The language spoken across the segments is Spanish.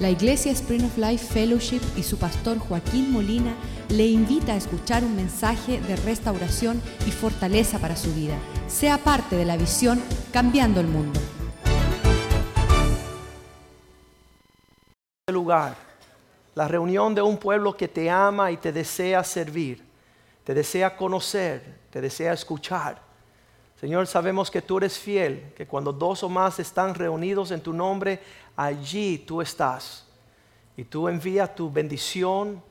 La Iglesia Spring of Life Fellowship y su pastor Joaquín Molina le invita a escuchar un mensaje de restauración y fortaleza para su vida. Sea parte de la visión Cambiando el Mundo. lugar, la reunión de un pueblo que te ama y te desea servir, te desea conocer, te desea escuchar. Señor, sabemos que tú eres fiel, que cuando dos o más están reunidos en tu nombre, allí tú estás. Y tú envías tu bendición.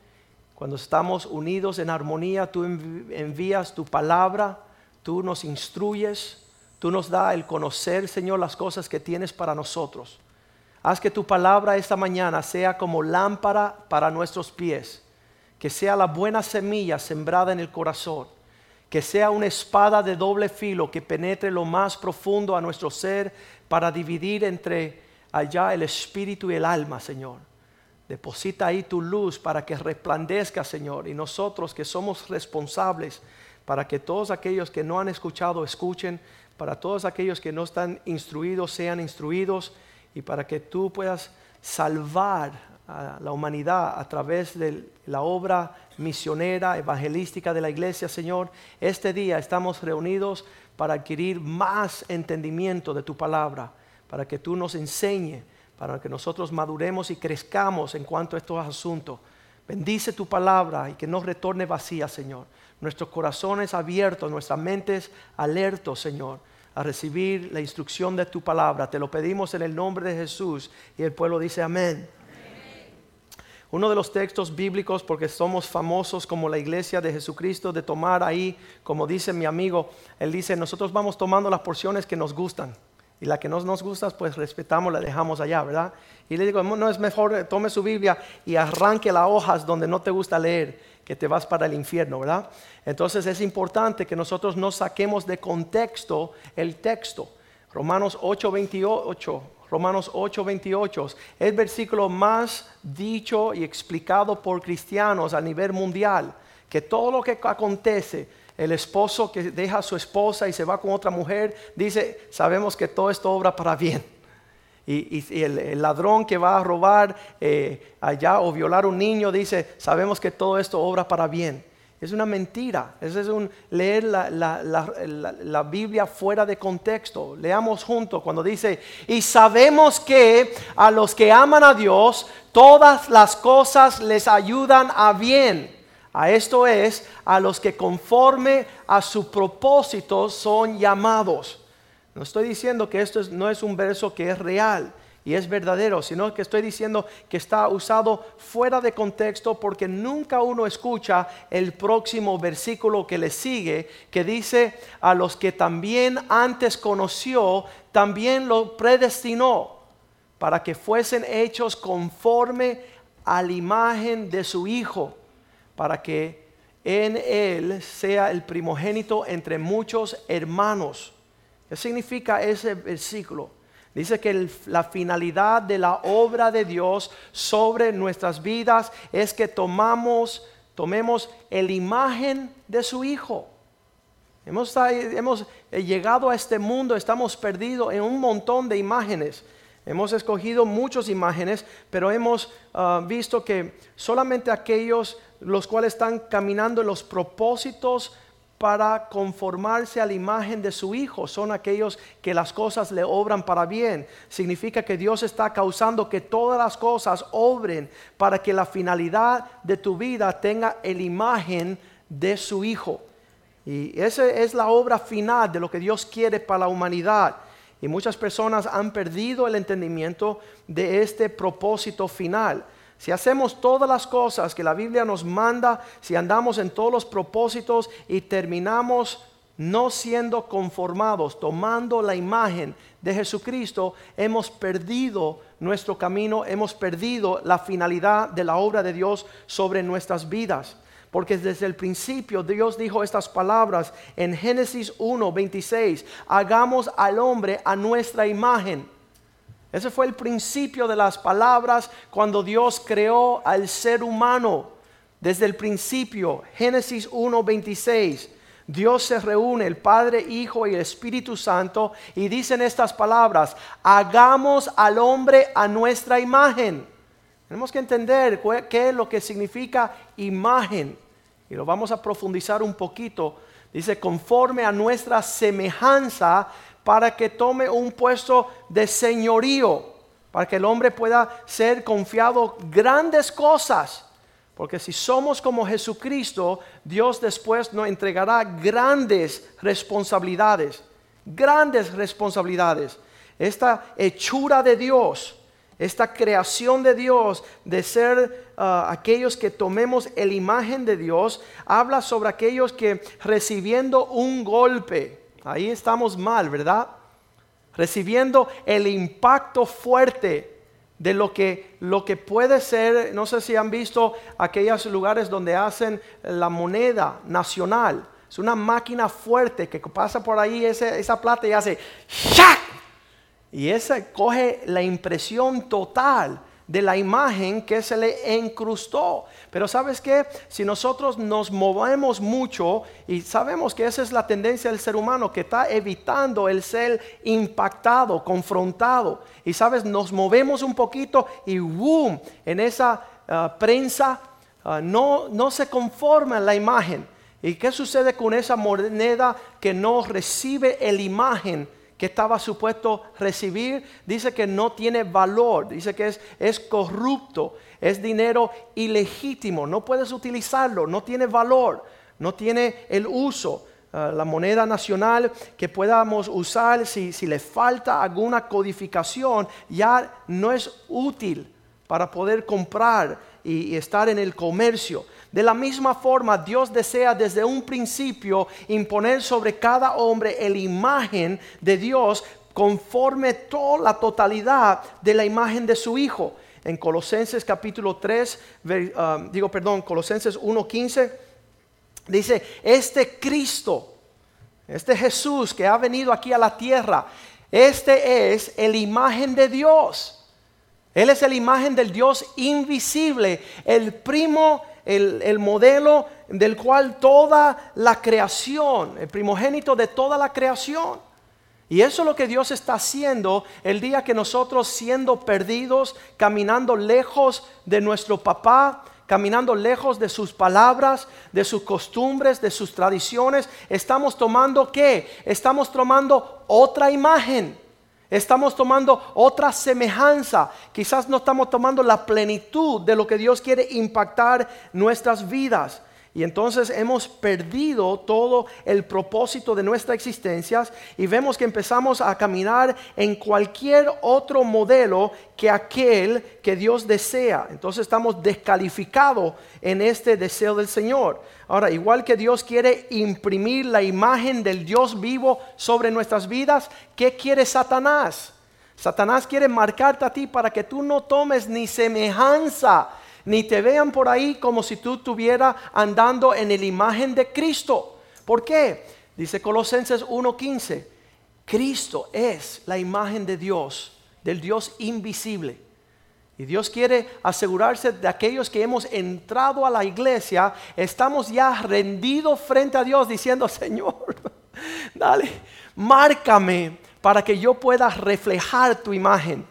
Cuando estamos unidos en armonía, tú envías tu palabra, tú nos instruyes, tú nos da el conocer, Señor, las cosas que tienes para nosotros. Haz que tu palabra esta mañana sea como lámpara para nuestros pies, que sea la buena semilla sembrada en el corazón que sea una espada de doble filo que penetre lo más profundo a nuestro ser para dividir entre allá el espíritu y el alma, Señor. Deposita ahí tu luz para que resplandezca, Señor, y nosotros que somos responsables para que todos aquellos que no han escuchado escuchen, para todos aquellos que no están instruidos sean instruidos y para que tú puedas salvar a la humanidad a través de la obra misionera, evangelística de la iglesia, Señor. Este día estamos reunidos para adquirir más entendimiento de tu palabra, para que tú nos enseñe, para que nosotros maduremos y crezcamos en cuanto a estos asuntos. Bendice tu palabra y que no retorne vacía, Señor. Nuestros corazones abiertos, nuestras mentes alertos, Señor, a recibir la instrucción de tu palabra. Te lo pedimos en el nombre de Jesús y el pueblo dice amén. Uno de los textos bíblicos, porque somos famosos como la iglesia de Jesucristo, de tomar ahí, como dice mi amigo, él dice, nosotros vamos tomando las porciones que nos gustan. Y la que no nos gusta, pues respetamos, la dejamos allá, ¿verdad? Y le digo, no es mejor, eh, tome su Biblia y arranque las hojas donde no te gusta leer, que te vas para el infierno, ¿verdad? Entonces es importante que nosotros no saquemos de contexto el texto. Romanos 8, 28 Romanos 8, 28, es el versículo más dicho y explicado por cristianos a nivel mundial, que todo lo que acontece, el esposo que deja a su esposa y se va con otra mujer, dice, sabemos que todo esto obra para bien. Y, el, ladrón que va a robar eh, allá o violar a un niño dice, sabemos que todo esto obra para bien. Es una mentira. Eso es un leer la, Biblia fuera de contexto. Leamos juntos cuando dice, y sabemos que a los que aman a Dios, todas las cosas les ayudan a bien. A esto es, a los que conforme a su propósito son llamados. No estoy diciendo que esto no es un verso que es real y es verdadero, sino que estoy diciendo que está usado fuera de contexto porque nunca uno escucha el próximo versículo que le sigue, que dice, a los que también antes conoció, también lo predestinó para que fuesen hechos conforme a la imagen de su Hijo, para que en él sea el primogénito entre muchos hermanos. ¿Qué significa ese versículo? Dice que la finalidad de la obra de Dios sobre nuestras vidas es que tomamos, tomemos la imagen de su Hijo. Hemos, hemos llegado a este mundo, estamos perdidos en un montón de imágenes. Hemos escogido muchas imágenes, pero hemos ah, visto que solamente aquellos los cuales están caminando en los propósitos para conformarse a la imagen de su Hijo. Son aquellos que las cosas le obran para bien. Significa que Dios está causando que todas las cosas obren para que la finalidad de tu vida tenga la imagen de su Hijo. Y esa es la obra final de lo que Dios quiere para la humanidad. Y muchas personas han perdido el entendimiento de este propósito final. Si hacemos todas las cosas que la Biblia nos manda, si andamos en todos los propósitos y terminamos no siendo conformados, tomando la imagen de Jesucristo, hemos perdido nuestro camino, hemos perdido la finalidad de la obra de Dios sobre nuestras vidas. Porque desde el principio Dios dijo estas palabras en Génesis 1, 26, hagamos al hombre a nuestra imagen ese fue el principio de las palabras cuando Dios creó al ser humano. Desde el principio, Génesis 1:26, Dios se reúne, el Padre, Hijo y el Espíritu Santo, y dicen estas palabras, hagamos al hombre a nuestra imagen. Tenemos que entender qué es lo que significa imagen. Y lo vamos a profundizar un poquito. Dice, conforme a nuestra semejanza, para que tome un puesto de señorío, para que el hombre pueda ser confiado grandes cosas. Porque si somos como Jesucristo, Dios después nos entregará grandes responsabilidades, grandes responsabilidades. Esta hechura de Dios esta creación de Dios, de ser ah, aquellos que tomemos la imagen de Dios, habla sobre aquellos que recibiendo un golpe, ahí estamos mal, ¿verdad? Recibiendo el impacto fuerte de lo que, lo que puede ser, no sé si han visto aquellos lugares donde hacen la moneda nacional. Es una máquina fuerte que pasa por ahí esa plata y hace ¡shack! Y esa coge la impresión total de la imagen que se le incrustó. Pero sabes qué? Si nosotros nos movemos mucho y sabemos que esa es la tendencia del ser humano que está evitando el ser impactado, confrontado. Y sabes, nos movemos un poquito y boom, en esa ah, prensa ah, no, no se conforma la imagen. ¿Y qué sucede con esa moneda que no recibe la imagen? Que estaba supuesto recibir, dice que no tiene valor, dice que es, es corrupto, es dinero ilegítimo, no puedes utilizarlo, no tiene valor, no tiene el uso. Ah, la moneda nacional que podamos usar si, si le falta alguna codificación ya no es útil para poder comprar y estar en el comercio. De la misma forma, Dios desea desde un principio imponer sobre cada hombre la imagen de Dios conforme toda la totalidad de la imagen de su Hijo. En Colosenses capítulo 3, um, digo perdón, Colosenses 1.15, dice, este Cristo, este Jesús que ha venido aquí a la tierra, este es la imagen de Dios. Él es la imagen del Dios invisible, el primo el, modelo del cual toda la creación, el primogénito de toda la creación. Y eso es lo que Dios está haciendo el día que nosotros siendo perdidos, caminando lejos de nuestro papá, caminando lejos de sus palabras, de sus costumbres, de sus tradiciones, estamos tomando qué? Estamos tomando otra imagen. Estamos tomando otra semejanza. Quizás no estamos tomando la plenitud de lo que Dios quiere impactar nuestras vidas. Y entonces hemos perdido todo el propósito de nuestra existencia y vemos que empezamos a caminar en cualquier otro modelo que aquel que Dios desea. Entonces estamos descalificados en este deseo del Señor. Ahora, igual que Dios quiere imprimir la imagen del Dios vivo sobre nuestras vidas, ¿qué quiere Satanás? Satanás quiere marcarte a ti para que tú no tomes ni semejanza ni te vean por ahí como si tú estuvieras andando en la imagen de Cristo. ¿Por qué? Dice Colosenses 1:15, Cristo es la imagen de Dios, del Dios invisible. Y Dios quiere asegurarse de aquellos que hemos entrado a la iglesia, estamos ya rendidos frente a Dios diciendo, Señor, dale, márcame para que yo pueda reflejar tu imagen.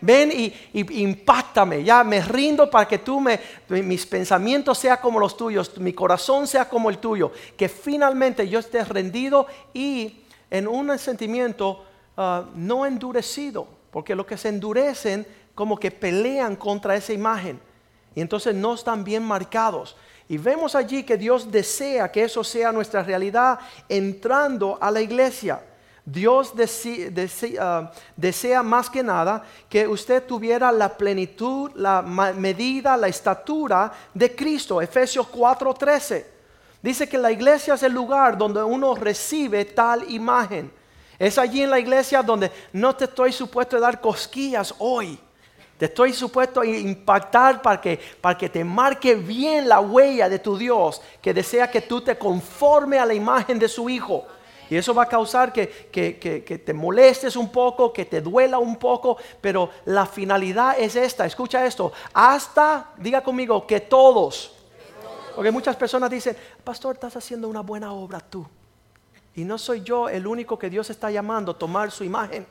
Ven y, impactame, ya me rindo para que tú me, mis pensamientos sean como los tuyos, mi corazón sea como el tuyo, que finalmente yo esté rendido y en un sentimiento ah, no endurecido, porque los que se endurecen como que pelean contra esa imagen y entonces no están bien marcados. Y vemos allí que Dios desea que eso sea nuestra realidad entrando a la iglesia. Dios ah, desea, más que nada que usted tuviera la plenitud, la medida, la estatura de Cristo. Efesios 4:13. Dice que la iglesia es el lugar donde uno recibe tal imagen. Es allí en la iglesia donde no te estoy supuesto a dar cosquillas hoy. Te estoy supuesto a impactar para que, para que te marque bien la huella de tu Dios, que desea que tú te conforme a la imagen de su Hijo. Y eso va a causar que, te molestes un poco, que te duela un poco, pero la finalidad es esta. Escucha esto. Hasta, diga conmigo, que todos. Porque muchas personas dicen, pastor, estás haciendo una buena obra tú. Y no soy yo el único que Dios está llamando a tomar su imagen.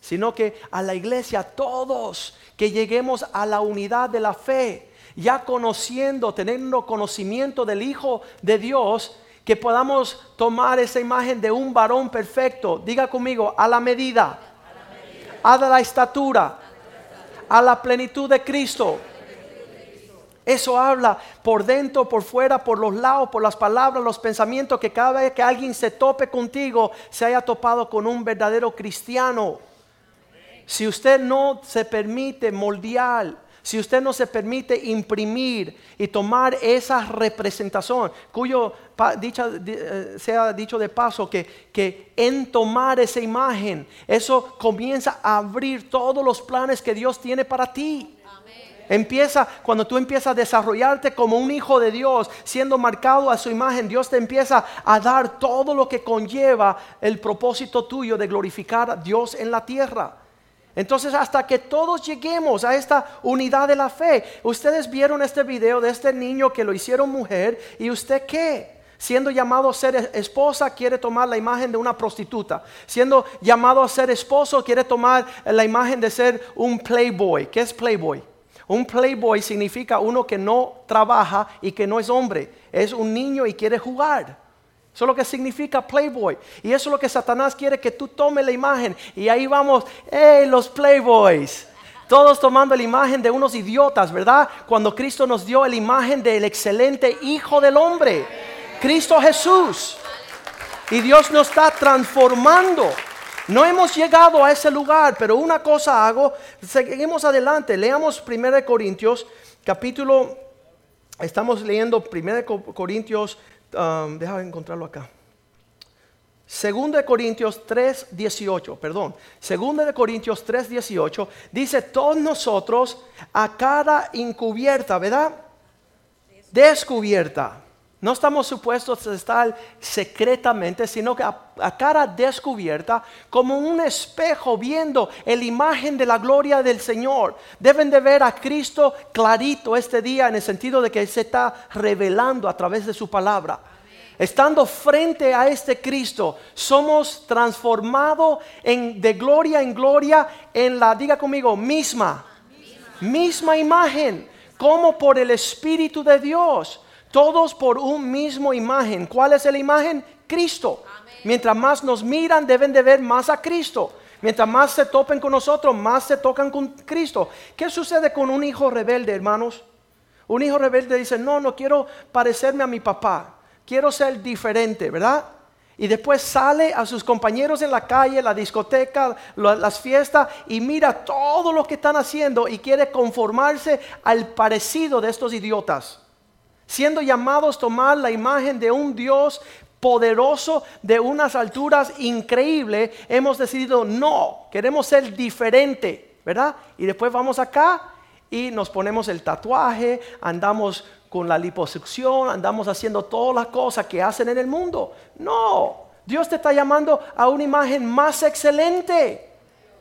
sino que a la iglesia, todos, que lleguemos a la unidad de la fe, ya conociendo, teniendo conocimiento del Hijo de Dios, que podamos tomar esa imagen de un varón perfecto, diga conmigo, a la medida, a la estatura, a la plenitud de Cristo. Eso habla por dentro, por fuera, por los lados, por las palabras, los pensamientos, que cada vez que alguien se tope contigo, se haya topado con un verdadero cristiano. Si usted no se permite moldear, si usted no se permite imprimir y tomar esa representación, cuyo dicha, eh, sea dicho de paso que, que en tomar esa imagen, eso comienza a abrir todos los planes que Dios tiene para ti. Empieza, cuando tú empiezas a desarrollarte como un hijo de Dios, siendo marcado a su imagen, Dios te empieza a dar todo lo que conlleva el propósito tuyo de glorificar a Dios en la tierra. Entonces, hasta que todos lleguemos a esta unidad de la fe, ustedes vieron este video de este niño que lo hicieron mujer y usted qué? Siendo llamado a ser esposa, quiere tomar la imagen de una prostituta. Siendo llamado a ser esposo, quiere tomar la imagen de ser un playboy. ¿Qué es playboy? Un playboy significa uno que no trabaja y que no es hombre. Es un niño y quiere jugar. Eso es lo que significa playboy. Y eso es lo que Satanás quiere que tú tomes la imagen. Y ahí vamos, ¡hey, los playboys! Todos tomando la imagen de unos idiotas, ¿verdad? Cuando Cristo nos dio la imagen del excelente Hijo del Hombre, Cristo Jesús. Y Dios nos está transformando. No hemos llegado a ese lugar, pero una cosa hago, seguimos adelante, leamos 1 Corintios, capítulo, estamos leyendo 1 Corintios, um, déjame encontrarlo acá. 2 Corintios 3, 18, perdón. 2 Corintios 3, 18 dice, todos nosotros a cara encubierta, ¿verdad? Descubierta no estamos supuestos a estar secretamente, sino que a, cara descubierta, como un espejo viendo la imagen de la gloria del Señor. Deben de ver a Cristo clarito este día en el sentido de que se está revelando a través de su palabra. Estando frente a este Cristo, somos transformados de gloria en gloria en la, diga conmigo, misma, misma imagen, como por el Espíritu de Dios. Todos por un mismo imagen. ¿Cuál es la imagen? Cristo. Mientras más nos miran, deben de ver más a Cristo. Mientras más se topen con nosotros, más se tocan con Cristo. ¿Qué sucede con un hijo rebelde, hermanos? Un hijo rebelde dice, no, no quiero parecerme a mi papá. Quiero ser diferente, ¿verdad? Y después sale a sus compañeros en la calle, la discoteca, las fiestas y mira todo lo que están haciendo y quiere conformarse al parecido de estos idiotas siendo llamados tomar la imagen de un Dios poderoso de unas alturas increíbles, hemos decidido no, queremos ser diferente, ¿verdad? Y después vamos acá y nos ponemos el tatuaje, andamos con la liposucción, andamos haciendo todas las cosas que hacen en el mundo. No, Dios te está llamando a una imagen más excelente,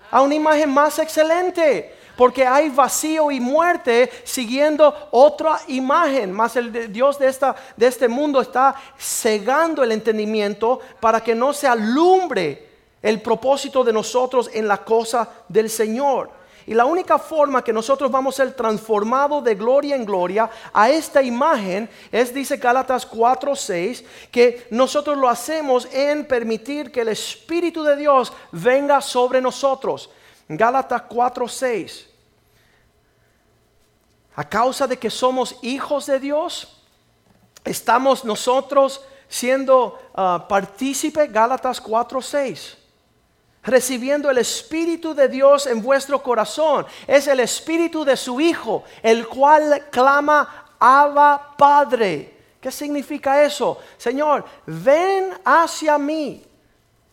a una imagen más excelente porque hay vacío y muerte siguiendo otra imagen. Más el Dios de, esta, de este mundo está cegando el entendimiento para que no se alumbre el propósito de nosotros en la cosa del Señor. Y la única forma que nosotros vamos a ser transformados de gloria en gloria a esta imagen es, dice Gálatas 4:6, que nosotros lo hacemos en permitir que el Espíritu de Dios venga sobre nosotros. Gálatas 4:6. A causa de que somos hijos de Dios, estamos nosotros siendo uh, partícipe, Gálatas 4:6 recibiendo el Espíritu de Dios en vuestro corazón. Es el Espíritu de su Hijo, el cual clama, Abba Padre. ¿Qué significa eso? Señor, ven hacia mí.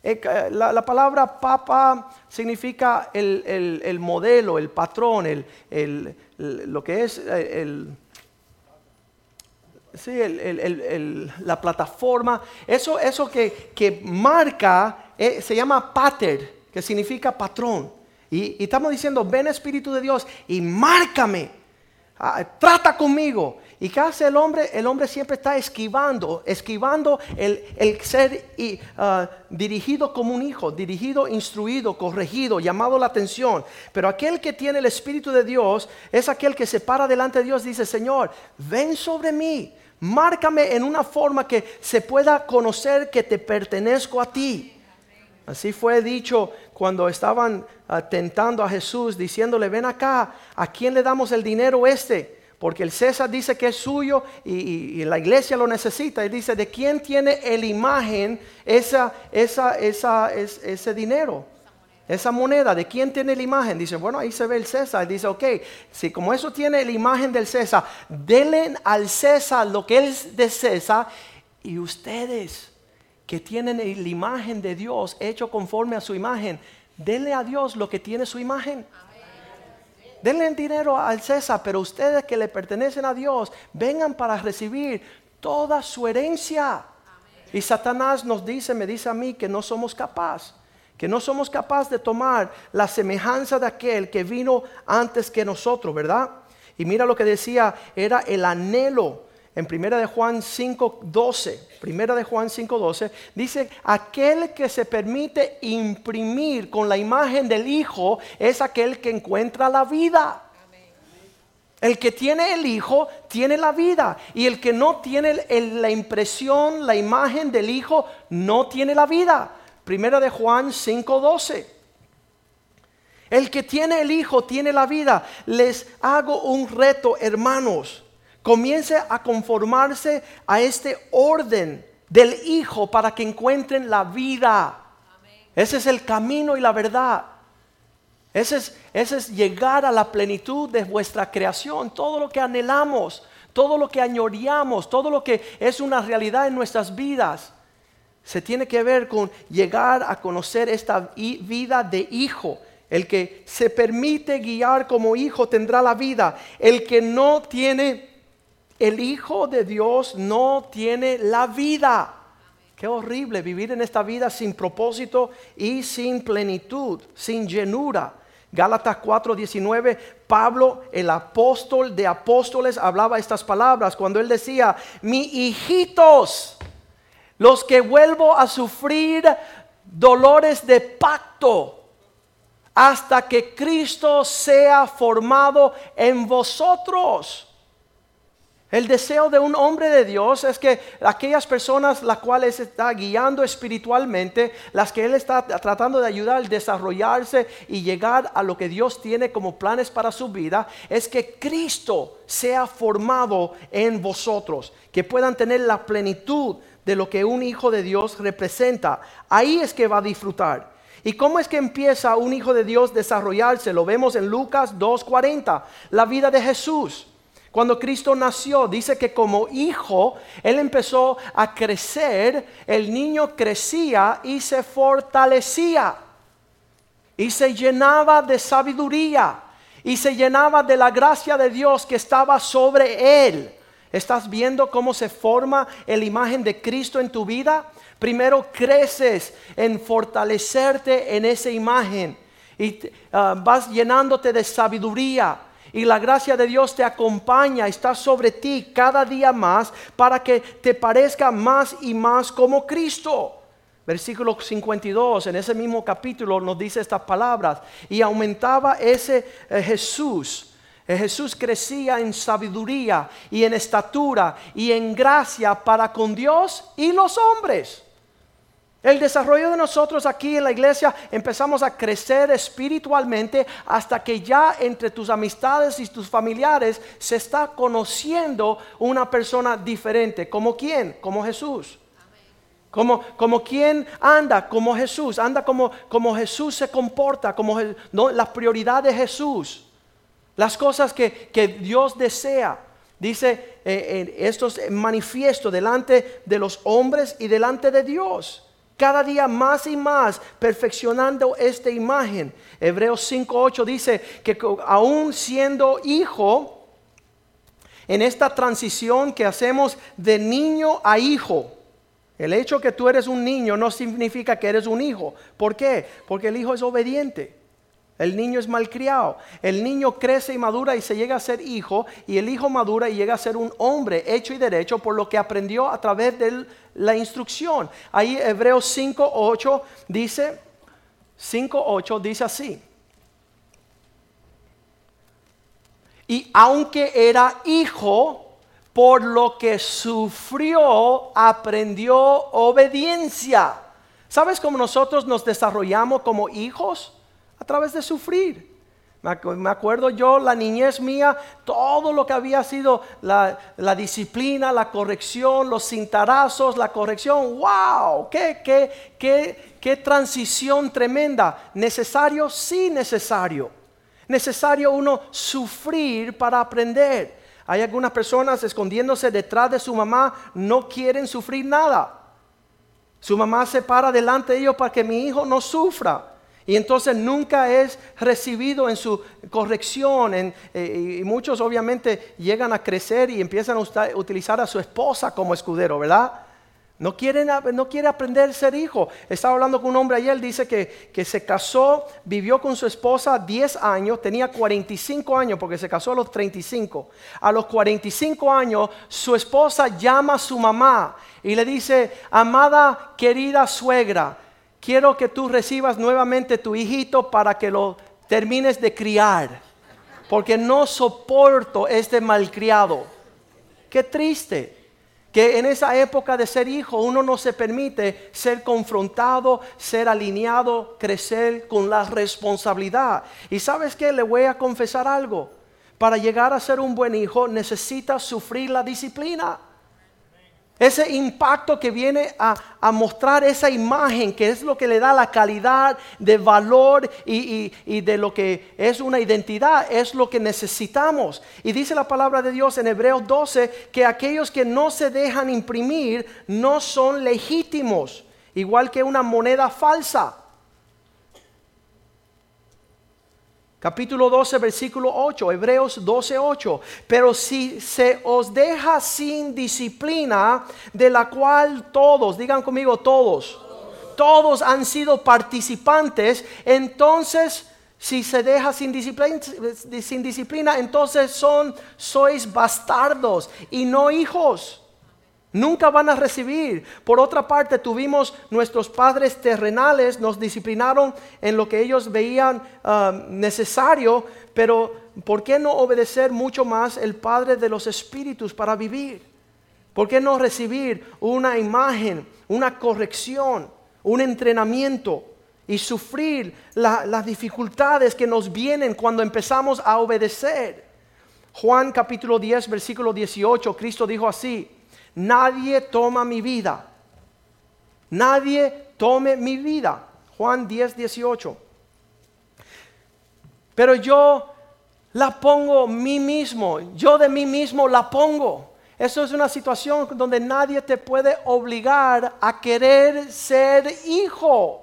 Eh, la, palabra papa significa el, modelo, el patrón, el, lo que es eh, el, sí, la plataforma. Eso, eso que, marca eh, se llama pater, que significa patrón. Y, y, estamos diciendo, ven Espíritu de Dios y márcame, ah, trata conmigo. ¿Y qué hace el hombre? El hombre siempre está esquivando, esquivando el, ser y, ah, dirigido como un hijo, dirigido, instruido, corregido, llamado la atención. Pero aquel que tiene el Espíritu de Dios es aquel que se para delante de Dios y dice, Señor, ven sobre mí, márcame en una forma que se pueda conocer que te pertenezco a ti. Así fue dicho cuando estaban ah, tentando a Jesús, diciéndole, ven acá, ¿a quién le damos el dinero este? Porque el César dice que es suyo y, la iglesia lo necesita. Y dice, ¿de quién tiene el imagen esa, esa, esa, ese dinero? Esa moneda, ¿de quién tiene la imagen? Dice, bueno, ahí se ve el César. Dice, ok, si como eso tiene la imagen del César, denle al César lo que es de César y ustedes que tienen la imagen de Dios hecho conforme a su imagen, denle a Dios lo que tiene su imagen. Denle el dinero al César, pero ustedes que le pertenecen a Dios, vengan para recibir toda su herencia. Y Satanás nos dice, me dice a mí que no somos capaces, que no somos capaces de tomar la semejanza de aquel que vino antes que nosotros, ¿verdad? Y mira lo que decía, era el anhelo en Primera de Juan 5:12, Primera de Juan 5:12 dice, aquel que se permite imprimir con la imagen del Hijo es aquel que encuentra la vida. El que tiene el Hijo tiene la vida y el que no tiene la impresión, la imagen del Hijo no tiene la vida. Primera de Juan 5:12. El que tiene el Hijo tiene la vida. Les hago un reto, hermanos comience a conformarse a este orden del Hijo para que encuentren la vida. Ese es el camino y la verdad. Ese es, ese es llegar a la plenitud de vuestra creación, todo lo que anhelamos, todo lo que añoreamos, todo lo que es una realidad en nuestras vidas. Se tiene que ver con llegar a conocer esta vida de hijo. El que se permite guiar como hijo tendrá la vida. El que no tiene el Hijo de Dios no tiene la vida. Qué horrible vivir en esta vida sin propósito y sin plenitud, sin llenura. Gálatas 4:19, Pablo, el apóstol de apóstoles, hablaba estas palabras cuando él decía, mi hijitos, los que vuelvo a sufrir dolores de pacto hasta que Cristo sea formado en vosotros. El deseo de un hombre de Dios es que aquellas personas las cuales está guiando espiritualmente, las que Él está tratando de ayudar a desarrollarse y llegar a lo que Dios tiene como planes para su vida, es que Cristo sea formado en vosotros, que puedan tener la plenitud de lo que un hijo de Dios representa. Ahí es que va a disfrutar. ¿Y cómo es que empieza un hijo de Dios desarrollarse? Lo vemos en Lucas 2.40, la vida de Jesús. Cuando Cristo nació, dice que como hijo, Él empezó a crecer, el niño crecía y se fortalecía. Y se llenaba de sabiduría. Y se llenaba de la gracia de Dios que estaba sobre Él. ¿Estás viendo cómo se forma la imagen de Cristo en tu vida? Primero creces en fortalecerte en esa imagen. Y ah, vas llenándote de sabiduría y la gracia de Dios te acompaña, está sobre ti cada día más para que te parezca más y más como Cristo. Versículo 52, en ese mismo capítulo nos dice estas palabras. Y aumentaba ese eh, Jesús. Eh, Jesús crecía en sabiduría y en estatura y en gracia para con Dios y los hombres. El desarrollo de nosotros aquí en la iglesia empezamos a crecer espiritualmente hasta que ya entre tus amistades y tus familiares se está conociendo una persona diferente. ¿Como quién? Como Jesús. Como, como quien anda como Jesús, anda como, como Jesús se comporta, como no, la prioridad de Jesús, las cosas que, Dios desea. Dice, eh, esto es manifiesto delante de los hombres y delante de Dios cada día más y más perfeccionando esta imagen. Hebreos 5.8 dice que aún siendo hijo, en esta transición que hacemos de niño a hijo, el hecho que tú eres un niño no significa que eres un hijo. ¿Por qué? Porque el hijo es obediente. El niño es malcriado. El niño crece y madura y se llega a ser hijo. Y el hijo madura y llega a ser un hombre hecho y derecho por lo que aprendió a través de la instrucción. Ahí Hebreos 5, 8 dice, 5, 8 dice así. Y aunque era hijo, por lo que sufrió, aprendió obediencia. ¿Sabes cómo nosotros nos desarrollamos como hijos? A través de sufrir. Me acuerdo yo, la niñez mía, todo lo que había sido la, disciplina, la corrección, los cintarazos, la corrección. ¡Wow! ¿Qué, qué, qué, qué transición tremenda! ¿Necesario? Sí, necesario. Necesario uno sufrir para aprender. Hay algunas personas escondiéndose detrás de su mamá, no quieren sufrir nada. Su mamá se para delante de ellos para que mi hijo no sufra. Y entonces nunca es recibido en su corrección. Eh, y muchos obviamente llegan a crecer y empiezan a utilizar a su esposa como escudero, ¿verdad? No, quieren, quiere aprender a ser hijo. Estaba hablando con un hombre ayer, dice que, que se casó, vivió con su esposa 10 años, tenía 45 años porque se casó a los 35. A los 45 años su esposa llama a su mamá y le dice, amada querida suegra, quiero que tú recibas nuevamente tu hijito para que lo termines de criar, porque no soporto este malcriado. Qué triste que en esa época de ser hijo uno no se permite ser confrontado, ser alineado, crecer con la responsabilidad. Y sabes que le voy a confesar algo. Para llegar a ser un buen hijo necesita sufrir la disciplina. Ese impacto que viene a, mostrar esa imagen, que es lo que le da la calidad de valor y, y, de lo que es una identidad, es lo que necesitamos. Y dice la palabra de Dios en Hebreos 12 que aquellos que no se dejan imprimir no son legítimos, igual que una moneda falsa. Capítulo 12, versículo 8, Hebreos 12, 8. Pero si se os deja sin disciplina, de la cual todos, digan conmigo todos, todos han sido participantes, entonces si se deja sin disciplina, sin disciplina, entonces son sois bastardos y no hijos. Nunca van a recibir. Por otra parte, tuvimos nuestros padres terrenales, nos disciplinaron en lo que ellos veían ah, necesario, pero ¿por qué no obedecer mucho más el Padre de los Espíritus para vivir? ¿Por qué no recibir una imagen, una corrección, un entrenamiento y sufrir las dificultades que nos vienen cuando empezamos a obedecer? Juan capítulo 10, versículo 18, Cristo dijo así, nadie toma mi vida. Nadie tome mi vida. Juan 10, 18. Pero yo la pongo mí mismo, yo de mí mismo la pongo. Eso es una situación donde nadie te puede obligar a querer ser hijo.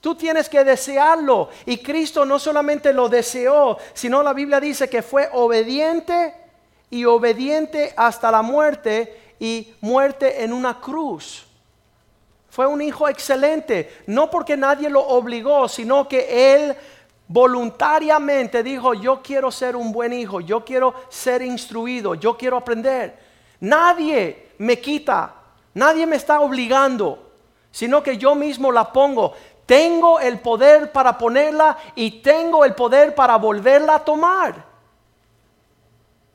Tú tienes que desearlo. Y Cristo no solamente lo deseó, sino la Biblia dice que fue obediente y obediente hasta la muerte y muerte en una cruz. Fue un hijo excelente, no porque nadie lo obligó, sino que él voluntariamente dijo, yo quiero ser un buen hijo, yo quiero ser instruido, yo quiero aprender. Nadie me quita, nadie me está obligando, sino que yo mismo la pongo. Tengo el poder para ponerla y tengo el poder para volverla a tomar.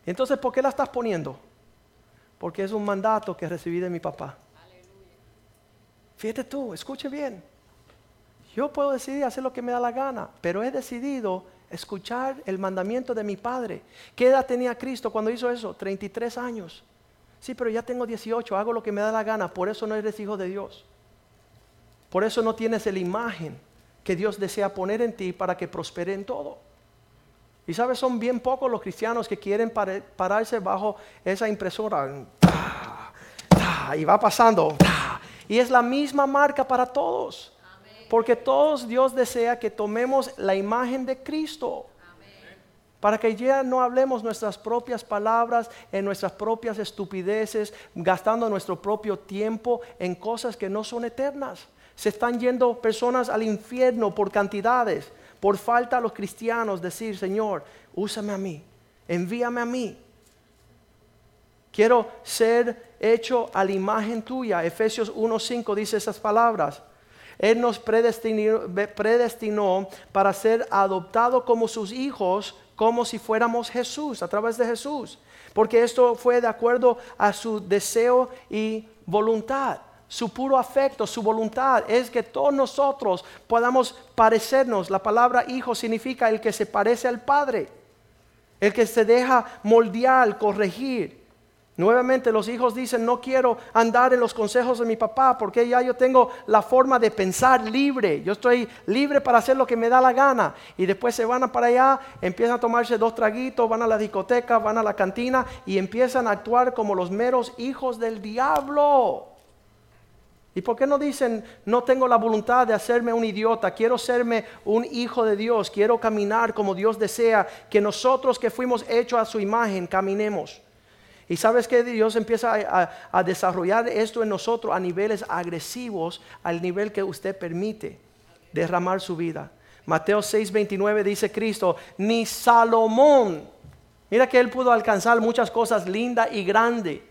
Entonces, ¿por qué la estás poniendo? Porque es un mandato que recibí de mi papá. Fíjate tú, escuche bien. Yo puedo decidir hacer lo que me da la gana, pero he decidido escuchar el mandamiento de mi padre. ¿Qué edad tenía Cristo cuando hizo eso? 33 años. Sí, pero ya tengo 18, hago lo que me da la gana, por eso no eres hijo de Dios. Por eso no tienes la imagen que Dios desea poner en ti para que prospere en todo. Y sabes, son bien pocos los cristianos que quieren pararse bajo esa impresora. Y va pasando. Y es la misma marca para todos. Porque todos Dios desea que tomemos la imagen de Cristo. Para que ya no hablemos nuestras propias palabras, en nuestras propias estupideces, gastando nuestro propio tiempo en cosas que no son eternas Se están yendo personas al infierno por cantidades, por falta a los cristianos decir, Señor, úsame a mí, envíame a mí. Quiero ser hecho a la imagen tuya. Efesios 1.5 dice esas palabras. Él nos predestinó, predestinó para ser adoptado como sus hijos, como si fuéramos Jesús, a través de Jesús. Porque esto fue de acuerdo a su deseo y voluntad su puro afecto, su voluntad, es que todos nosotros podamos parecernos. La palabra hijo significa el que se parece al Padre, el que se deja moldear, corregir. Nuevamente los hijos dicen, no quiero andar en los consejos de mi papá porque ya yo tengo la forma de pensar libre, yo estoy libre para hacer lo que me da la gana. Y después se van para allá, empiezan a tomarse dos traguitos, van a la discoteca, van a la cantina y empiezan a actuar como los meros hijos del diablo. ¿Y por qué no dicen, no tengo la voluntad de hacerme un idiota, quiero serme un hijo de Dios, quiero caminar como Dios desea, que nosotros que fuimos hechos a su imagen caminemos? Y sabes que Dios empieza a, desarrollar esto en nosotros a niveles agresivos, al nivel que usted permite derramar su vida. Mateo 6:29 dice Cristo, ni Salomón, mira que él pudo alcanzar muchas cosas lindas y grandes.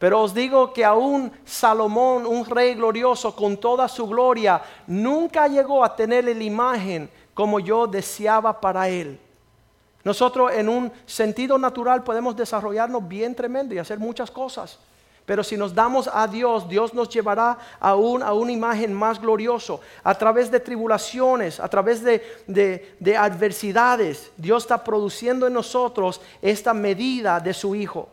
Pero os digo que aún Salomón, un rey glorioso con toda su gloria, nunca llegó a tener la imagen como yo deseaba para él. Nosotros en un sentido natural podemos desarrollarnos bien tremendo y hacer muchas cosas. Pero si nos damos a Dios, Dios nos llevará aún a una imagen más glorioso. A través de tribulaciones, a través de, de adversidades, Dios está produciendo en nosotros esta medida de su Hijo.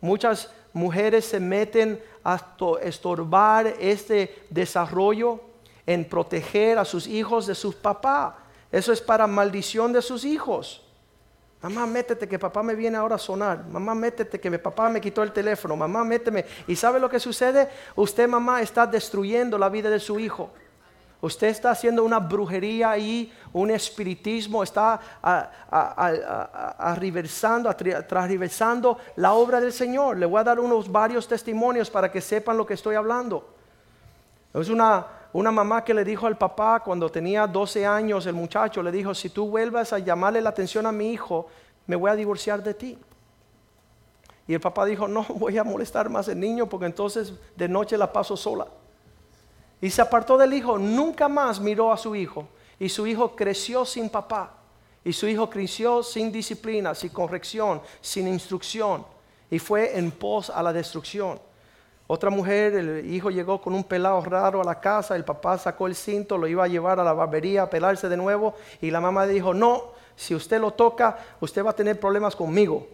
Muchas mujeres se meten a estorbar este desarrollo en proteger a sus hijos de sus papás. Eso es para maldición de sus hijos. Mamá, métete que papá me viene ahora a sonar. Mamá, métete que mi papá me quitó el teléfono. Mamá, méteme. ¿Y sabe lo que sucede? Usted, mamá, está destruyendo la vida de su hijo. Usted está haciendo una brujería ahí, un espiritismo, está transversando la obra del Señor. Le voy a dar unos varios testimonios para que sepan lo que estoy hablando. Es una, una mamá que le dijo al papá cuando tenía 12 años, el muchacho le dijo, si tú vuelvas a llamarle la atención a mi hijo, me voy a divorciar de ti. Y el papá dijo, no voy a molestar más al niño porque entonces de noche la paso sola. Y se apartó del hijo, nunca más miró a su hijo. Y su hijo creció sin papá. Y su hijo creció sin disciplina, sin corrección, sin instrucción. Y fue en pos a la destrucción. Otra mujer, el hijo llegó con un pelado raro a la casa, el papá sacó el cinto, lo iba a llevar a la barbería a pelarse de nuevo y la mamá dijo, no, si usted lo toca, usted va a tener problemas conmigo.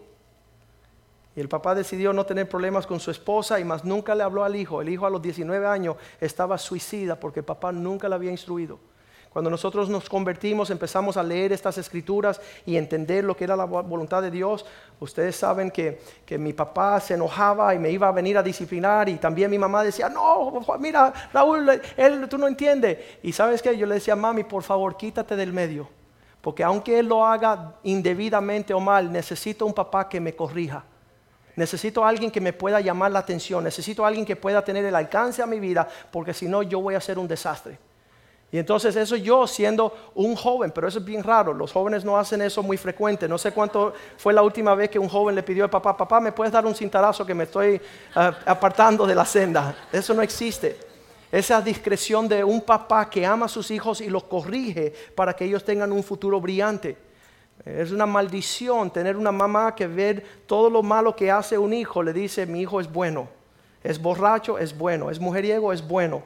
Y el papá decidió no tener problemas con su esposa y más nunca le habló al hijo. El hijo a los 19 años estaba suicida porque el papá nunca le había instruido. Cuando nosotros nos convertimos, empezamos a leer estas escrituras y entender lo que era la voluntad de Dios. Ustedes saben que, mi papá se enojaba y me iba a venir a disciplinar y también mi mamá decía, no, mira, Raúl, él, tú no entiendes. Y sabes que yo le decía, mami, por favor, quítate del medio. Porque aunque él lo haga indebidamente o mal, necesito un papá que me corrija. Necesito a alguien que me pueda llamar la atención. Necesito a alguien que pueda tener el alcance a mi vida, porque si no yo voy a ser un desastre. Y entonces eso yo siendo un joven, pero eso es bien raro, los jóvenes no hacen eso muy frecuente. No sé cuánto fue la última vez que un joven le pidió al papá, papá, ¿me puedes dar un cintarazo que me estoy ah, apartando de la senda? Eso no existe. Esa discreción de un papá que ama a sus hijos y los corrige para que ellos tengan un futuro brillante. Es una maldición tener una mamá que ver todo lo malo que hace un hijo, le dice, mi hijo es bueno, es borracho, es bueno, es mujeriego, es bueno.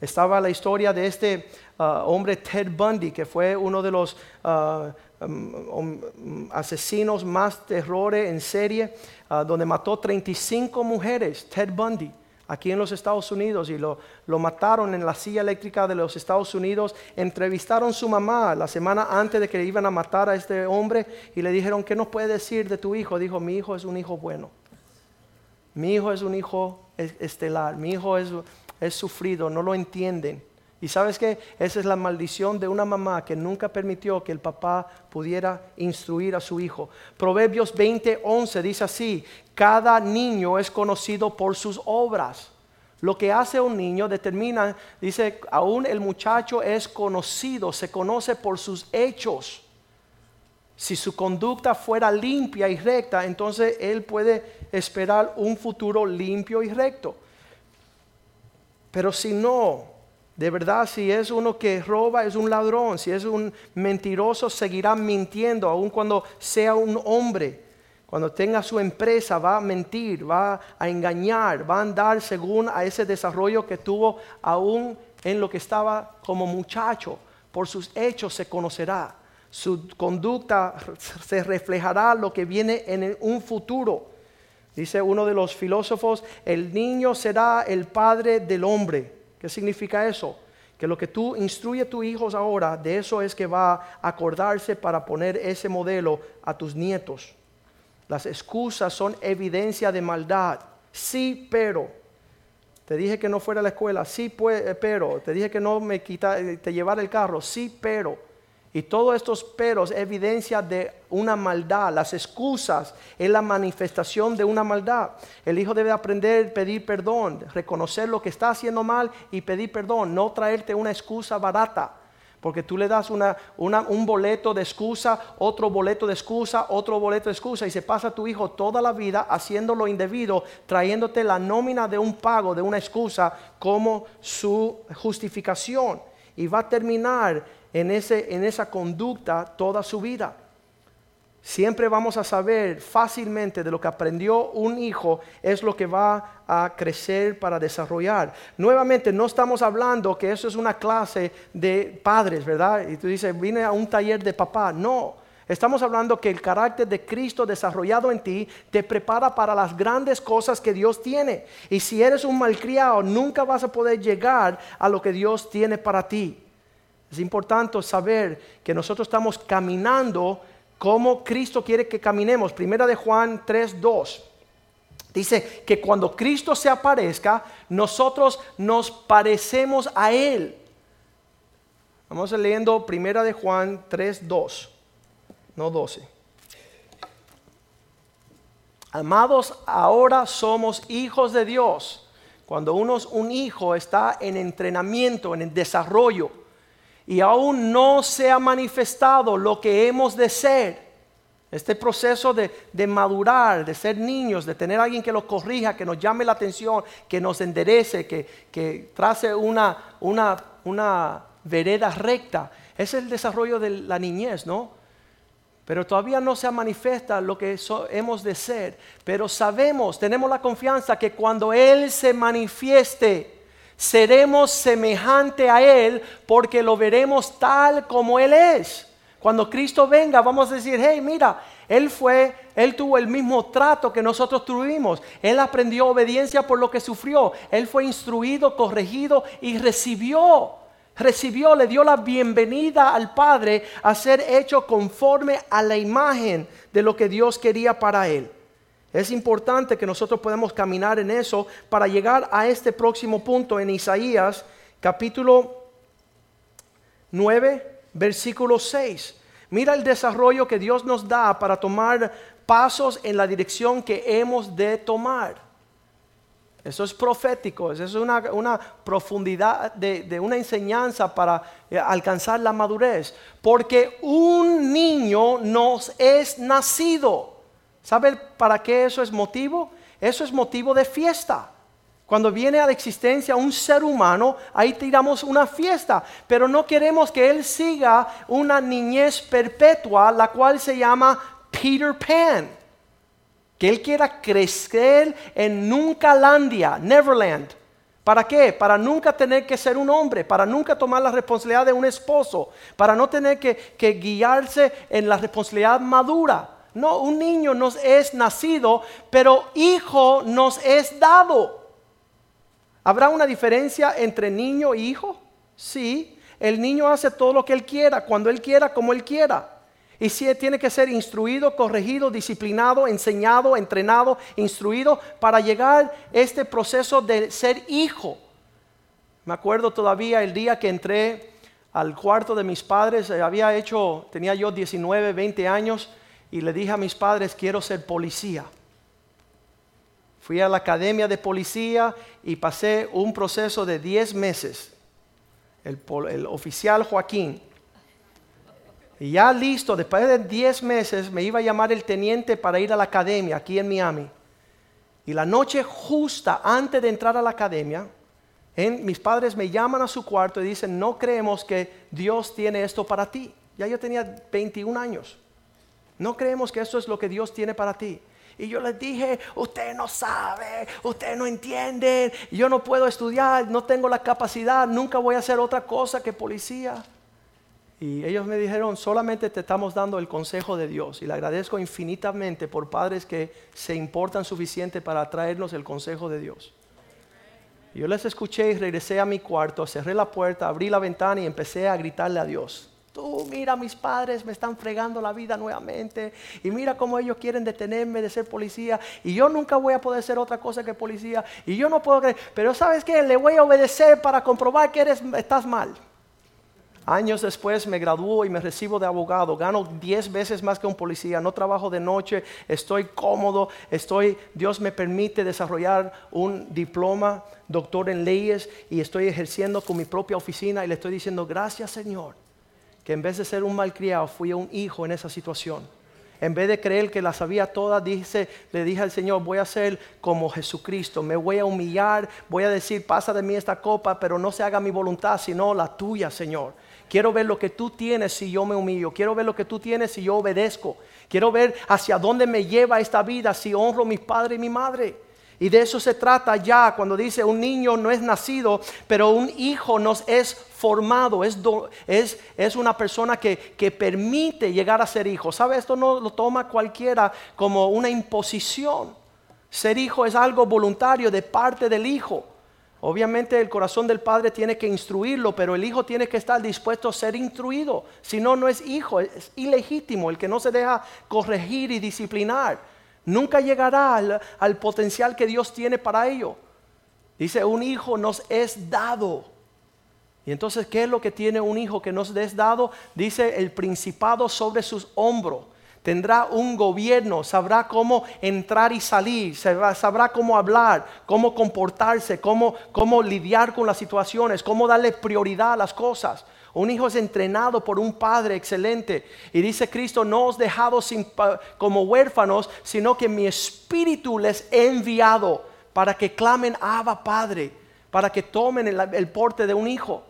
Estaba la historia de este uh, hombre Ted Bundy, que fue uno de los uh, um, um, asesinos más terrores en serie, uh, donde mató 35 mujeres, Ted Bundy aquí en los Estados Unidos y lo, mataron en la silla eléctrica de los Estados Unidos. Entrevistaron su mamá la semana antes de que iban a matar a este hombre y le dijeron, ¿qué nos puede decir de tu hijo? Dijo, mi hijo es un hijo bueno. Mi hijo es un hijo estelar. Mi hijo es, es sufrido, no lo entienden. Y sabes que esa es la maldición de una mamá que nunca permitió que el papá pudiera instruir a su hijo. Proverbios 20:11 dice así: Cada niño es conocido por sus obras. Lo que hace un niño determina, dice, aún el muchacho es conocido, se conoce por sus hechos. Si su conducta fuera limpia y recta, entonces él puede esperar un futuro limpio y recto. Pero si no, de verdad, si es uno que roba, es un ladrón, si es un mentiroso, seguirá mintiendo, aun cuando sea un hombre. Cuando tenga su empresa va a mentir, va a engañar, va a andar según a ese desarrollo que tuvo aún en lo que estaba como muchacho. Por sus hechos se conocerá. Su conducta se reflejará lo que viene en un futuro. Dice uno de los filósofos, el niño será el padre del hombre. ¿Qué significa eso? Que lo que tú instruye a tus hijos ahora, de eso es que va a acordarse para poner ese modelo a tus nietos. Las excusas son evidencia de maldad. Sí, pero. Te dije que no fuera a la escuela. Sí, pero. Te dije que no me quita, te llevara el carro. Sí, pero. Y todos estos peros evidencia de una maldad. Las excusas es la manifestación de una maldad. El hijo debe aprender a pedir perdón, reconocer lo que está haciendo mal y pedir perdón. No traerte una excusa barata. Porque tú le das un boleto de excusa, otro boleto de excusa, otro boleto de excusa y se pasa tu hijo toda la vida haciendo lo indebido, trayéndote la nómina de un pago, de una excusa como su justificación. Y va a terminar en, ese, en esa conducta toda su vida. Siempre vamos a saber fácilmente de lo que aprendió un hijo es lo que va a crecer para desarrollar. Nuevamente, no estamos hablando que eso es una clase de padres, ¿verdad? Y tú dices, vine a un taller de papá. No, estamos hablando que el carácter de Cristo desarrollado en ti te prepara para las grandes cosas que Dios tiene. Y si eres un malcriado, nunca vas a poder llegar a lo que Dios tiene para ti. Es importante saber que nosotros estamos caminando como Cristo quiere que caminemos. Primera de Juan 3:2. Dice que cuando Cristo se aparezca, nosotros nos parecemos a Él. Vamos leyendo Primera de Juan 3:2, no 12. Amados, ahora somos hijos de Dios. Cuando uno un hijo está en entrenamiento, en el desarrollo y aún no se ha manifestado lo que hemos de ser. Este proceso de, madurar, de ser niños, de tener alguien que lo corrija, que nos llame la atención, que nos enderece, que, que trace una, una, una vereda recta. Es el desarrollo de la niñez, ¿no? Pero todavía no se manifiesta lo que hemos de ser. Pero sabemos, tenemos la confianza que cuando Él se manifieste, seremos semejante a Él porque lo veremos tal como Él es. Cuando Cristo venga, vamos a decir, hey, mira, Él fue, Él tuvo el mismo trato que nosotros tuvimos. Él aprendió obediencia por lo que sufrió. Él fue instruido, corregido y recibió. Recibió, le dio la bienvenida al Padre a ser hecho conforme a la imagen de lo que Dios quería para Él. Es importante que nosotros podamos caminar en eso para llegar a este próximo punto en Isaías capítulo 9, versículo 6. Mira el desarrollo que Dios nos da para tomar pasos en la dirección que hemos de tomar. Eso es profético, eso es una, profundidad de, de, una enseñanza para eh, alcanzar la madurez. Porque un niño nos es nacido. ¿Sabe para qué eso es motivo? Eso es motivo de fiesta. Cuando viene a la existencia un ser humano, ahí tiramos una fiesta, pero no queremos que él siga una niñez perpetua, la cual se llama Peter Pan. Que él quiera crecer en Nuncalandia, Neverland. ¿Para qué? Para nunca tener que ser un hombre, para nunca tomar la responsabilidad de un esposo, para no tener que, que guiarse en la responsabilidad madura. No, un niño nos es nacido, pero hijo nos es dado. ¿Habrá una diferencia entre niño e hijo? Sí, el niño hace todo lo que él quiera, cuando él quiera, como él quiera. Y si tiene que ser instruido, corregido, disciplinado, enseñado, entrenado, instruido para llegar a este proceso de ser hijo. Me acuerdo todavía el día que entré al cuarto de mis padres, eh, había hecho, tenía yo 19, 20 años, y le dije a mis padres, quiero ser policía. Fui a la academia de policía y pasé un proceso de 10 meses. El, oficial Joaquín y ya listo, después de 10 meses, me iba a llamar el teniente para ir a la academia aquí en Miami. Y la noche justa antes de entrar a la academia, mis padres me llaman a su cuarto y dicen, no creemos que Dios tiene esto para ti. Ya yo tenía 21 años. No creemos que esto es lo que Dios tiene para ti. Y yo les dije, usted no sabe, usted no entiende, yo no puedo estudiar, no tengo la capacidad, nunca voy a hacer otra cosa que policía. Y ellos me dijeron, solamente te estamos dando el consejo de Dios. Y le agradezco infinitamente por padres que se importan suficiente para traernos el consejo de Dios. yo les escuché y regresé a mi cuarto, cerré la puerta, abrí la ventana y empecé a gritarle a Dios. Tú mira, mis padres me están fregando la vida nuevamente. Y mira cómo ellos quieren detenerme de ser policía. Y yo nunca voy a poder ser otra cosa que policía. Y yo no puedo creer. Pero sabes qué, le voy a obedecer para comprobar que eres, estás mal. Años después me graduó y me recibo de abogado. Gano 10 veces más que un policía. No trabajo de noche. Estoy cómodo. Estoy, Dios me permite desarrollar un diploma, doctor en leyes, y estoy ejerciendo con mi propia oficina. Y le estoy diciendo, gracias Señor, que en vez de ser un malcriado, fui un hijo en esa situación. En vez de creer que la sabía toda, dice, le dije al Señor, voy a ser como Jesucristo, me voy a humillar, voy a decir, pasa de mí esta copa, pero no se haga mi voluntad, sino la tuya, Señor. Quiero ver lo que tú tienes si yo me humillo. Quiero ver lo que tú tienes si yo obedezco. Quiero ver hacia dónde me lleva esta vida si honro a mi padre y mi madre. Y de eso se trata ya cuando dice un niño no es nacido, pero un hijo nos es formado, es, es, es una persona que, que, permite llegar a ser hijo. ¿Sabe? Esto no lo toma cualquiera como una imposición. Ser hijo es algo voluntario de parte del hijo. Obviamente el corazón del padre tiene que instruirlo, pero el hijo tiene que estar dispuesto a ser instruido. Si no, no es hijo, es ilegítimo el que no se deja corregir y disciplinar. Nunca llegará al, potencial que Dios tiene para ello. Dice, un hijo nos es dado. Y entonces, ¿qué es lo que tiene un hijo que nos es dado? Dice, el principado sobre sus hombros tendrá un gobierno, sabrá cómo entrar y salir, sabrá cómo hablar, cómo comportarse, cómo, cómo lidiar con las situaciones, cómo darle prioridad a las cosas. Un hijo es entrenado por un padre excelente. Y dice Cristo, no os dejado sin, como huérfanos, sino que mi espíritu les he enviado para que clamen Abba Padre, para que tomen el porte de un hijo.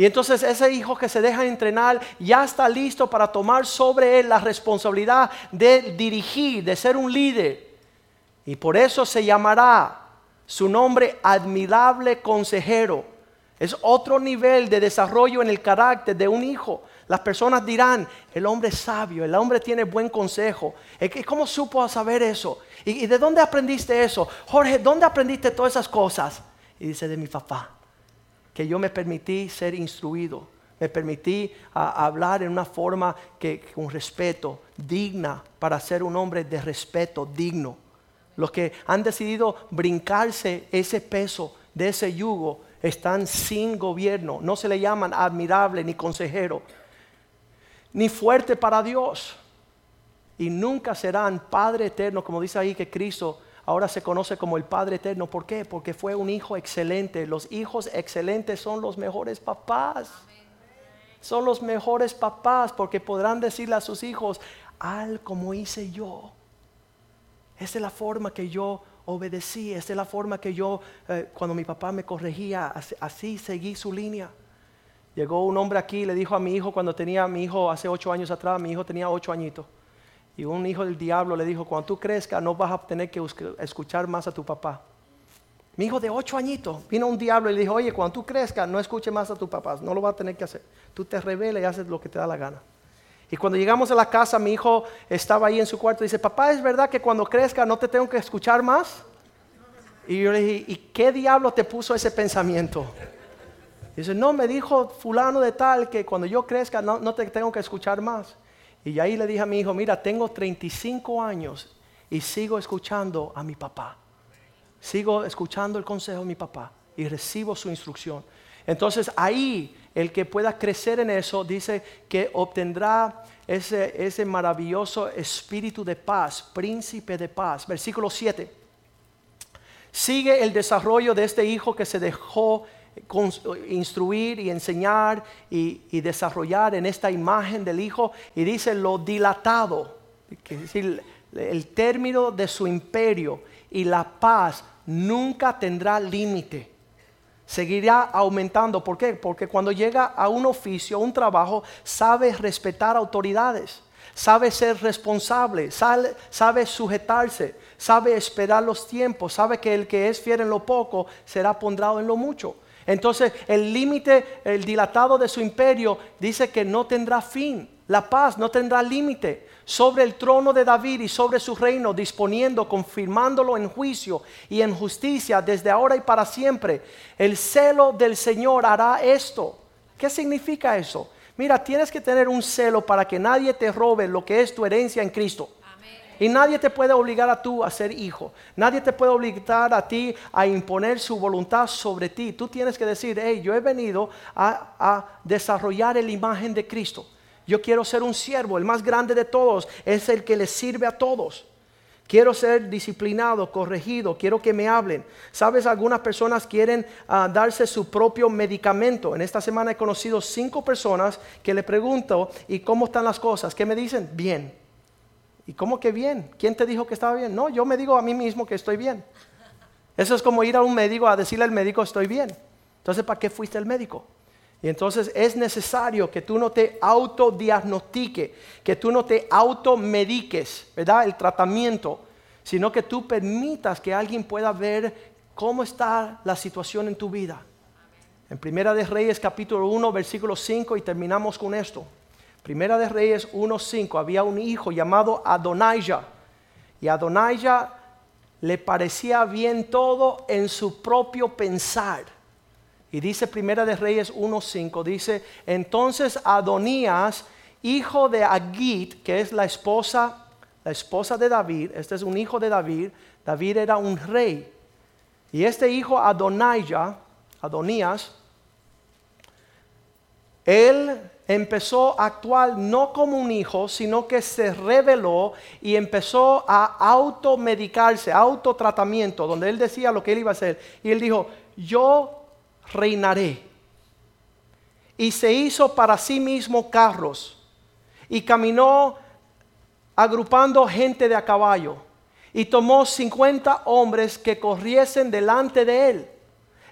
Y entonces ese hijo que se deja entrenar ya está listo para tomar sobre él la responsabilidad de dirigir, de ser un líder. Y por eso se llamará su nombre admirable consejero. Es otro nivel de desarrollo en el carácter de un hijo. Las personas dirán, el hombre es sabio, el hombre tiene buen consejo. ¿Cómo supo saber eso? ¿Y de dónde aprendiste eso? Jorge, ¿dónde aprendiste todas esas cosas? Y dice, de mi papá que yo me permití ser instruido, me permití hablar en una forma que con respeto, digna, para ser un hombre de respeto, digno. Los que han decidido brincarse ese peso de ese yugo están sin gobierno, no se le llaman admirable ni consejero, ni fuerte para Dios. Y nunca serán Padre eterno, como dice ahí que Cristo ahora se conoce como el Padre Eterno. ¿Por qué? Porque fue un hijo excelente. Los hijos excelentes son los mejores papás. Son los mejores papás porque podrán decirle a sus hijos, al como hice yo. Esta es la forma que yo obedecí, esta es la forma que yo, eh, cuando mi papá me corregía, así, seguí su línea. Llegó un hombre aquí y le dijo a mi hijo, cuando tenía mi hijo hace ocho años atrás, mi hijo tenía ocho añitos. Y un hijo del diablo le dijo, cuando tú crezcas no vas a tener que escuchar más a tu papá. Mi hijo de ocho añitos, vino un diablo y le dijo, oye, cuando tú crezcas no escuches más a tu papá, no lo vas a tener que hacer. Tú te rebelas y haces lo que te da la gana. Y cuando llegamos a la casa, mi hijo estaba ahí en su cuarto y dice, papá, ¿es verdad que cuando crezca no te tengo que escuchar más? Y yo le dije, ¿y qué diablo te puso ese pensamiento? dice, no, me dijo fulano de tal que cuando yo crezca no, no te tengo que escuchar más. Y ahí le dije a mi hijo, mira, tengo 35 años y sigo escuchando a mi papá. Sigo escuchando el consejo de mi papá y recibo su instrucción. Entonces ahí el que pueda crecer en eso dice que obtendrá ese, ese maravilloso espíritu de paz, príncipe de paz. Versículo 7. Sigue el desarrollo de este hijo que se dejó instruir y enseñar y, desarrollar en esta imagen del hijo y dice lo dilatado, que es decir, el término de su imperio y la paz nunca tendrá límite. Seguirá aumentando. ¿Por qué? Porque cuando llega a un oficio, un trabajo, sabe respetar autoridades sabe ser responsable, sabe, sujetarse, sabe esperar los tiempos, sabe que el que es fiel en lo poco será pondrado en lo mucho. Entonces el límite, el dilatado de su imperio dice que no tendrá fin, la paz no tendrá límite sobre el trono de David y sobre su reino, disponiendo, confirmándolo en juicio y en justicia desde ahora y para siempre. El celo del Señor hará esto. ¿Qué significa eso? Mira, tienes que tener un celo para que nadie te robe lo que es tu herencia en Cristo. Y nadie te puede obligar a tú a ser hijo. Nadie te puede obligar a ti a imponer su voluntad sobre ti. Tú tienes que decir, hey, yo he venido a, a desarrollar la imagen de Cristo. Yo quiero ser un siervo, el más grande de todos, es el que le sirve a todos. Quiero ser disciplinado, corregido, quiero que me hablen. Sabes, algunas personas quieren ah, darse su propio medicamento. En esta semana he conocido cinco personas que le pregunto, ¿y cómo están las cosas? ¿Qué me dicen? Bien. ¿Y cómo que bien? ¿Quién te dijo que estaba bien? No, yo me digo a mí mismo que estoy bien. Eso es como ir a un médico a decirle al médico estoy bien. Entonces, ¿para qué fuiste al médico? Y entonces es necesario que tú no te autodiagnostique, que tú no te automediques, ¿verdad? El tratamiento, sino que tú permitas que alguien pueda ver cómo está la situación en tu vida. En Primera de Reyes capítulo 1, versículo 5 y terminamos con esto. Primera de Reyes 1, 5, había un hijo llamado Adonijah. Y a Adonijah le parecía bien todo en su propio pensar y dice Primera de Reyes 1.5, dice, entonces Adonías, hijo de Agit, que es la esposa, la esposa de David, este es un hijo de David, David era un rey. Y este hijo Adonijah, Adonías, él empezó a actuar no como un hijo, sino que se reveló y empezó a automedicarse, autotratamiento, donde él decía lo que él iba a hacer. Y él dijo, yo reinaré. Y se hizo para sí mismo carros y caminó agrupando gente de a caballo y tomó 50 hombres que corriesen delante de él.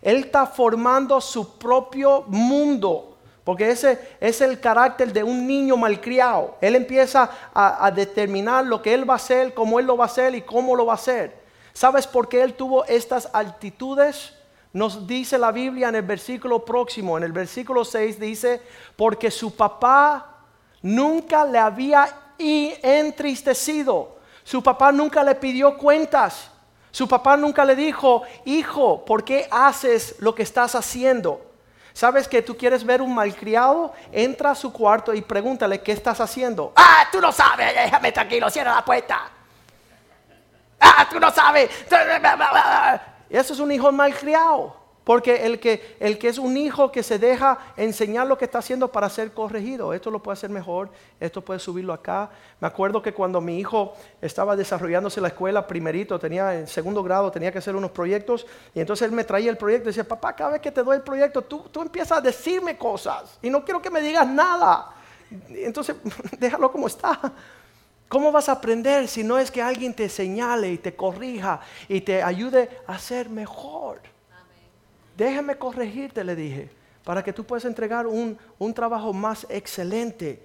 Él está formando su propio mundo, porque ese es el carácter de un niño malcriado. Él empieza a, determinar lo que él va a hacer, cómo él lo va a hacer y cómo lo va a hacer. ¿Sabes por qué él tuvo estas altitudes? Nos dice la Biblia en el versículo próximo, en el versículo 6 dice, porque su papá nunca le había entristecido, su papá nunca le pidió cuentas, su papá nunca le dijo, hijo, ¿por qué haces lo que estás haciendo? ¿Sabes que tú quieres ver un malcriado? Entra a su cuarto y pregúntale, ¿qué estás haciendo? Ah, tú no sabes, déjame tranquilo, cierra la puerta. Ah, tú no sabes. Eso es un hijo malcriado. Porque el que, el que es un hijo que se deja enseñar lo que está haciendo para ser corregido, esto lo puede hacer mejor, esto puede subirlo acá. Me acuerdo que cuando mi hijo estaba desarrollándose en la escuela, primerito, tenía en segundo grado, tenía que hacer unos proyectos, y entonces él me traía el proyecto y decía, papá, cada vez que te doy el proyecto, tú, tú empiezas a decirme cosas y no quiero que me digas nada. Entonces, déjalo como está. ¿Cómo vas a aprender si no es que alguien te señale y te corrija y te ayude a ser mejor? Déjame corregirte, le dije, para que tú puedas entregar un, un trabajo más excelente.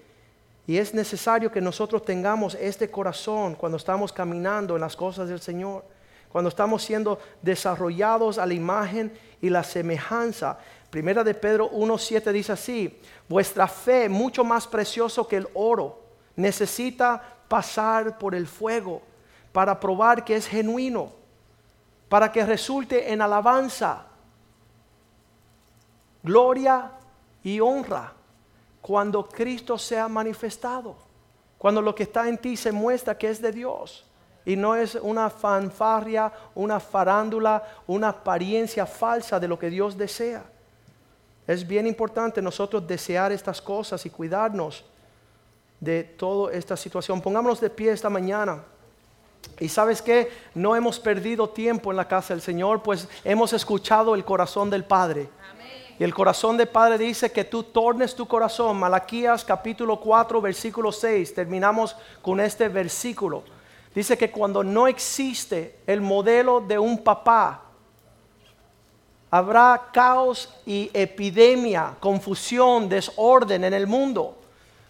Y es necesario que nosotros tengamos este corazón cuando estamos caminando en las cosas del Señor, cuando estamos siendo desarrollados a la imagen y la semejanza. Primera de Pedro 1.7 dice así, vuestra fe, mucho más precioso que el oro, necesita pasar por el fuego para probar que es genuino, para que resulte en alabanza, gloria y honra cuando Cristo sea manifestado, cuando lo que está en ti se muestra que es de Dios y no es una fanfarria, una farándula, una apariencia falsa de lo que Dios desea. Es bien importante nosotros desear estas cosas y cuidarnos de toda esta situación. Pongámonos de pie esta mañana Y sabes que no hemos perdido tiempo en la casa del Señor, pues hemos escuchado el corazón del Padre. Y el corazón del Padre dice que tú tornes tu corazón. Malaquías capítulo 4, versículo 6. Terminamos con este versículo. Dice que cuando no existe el modelo de un papá, habrá caos y epidemia, confusión, desorden en el mundo.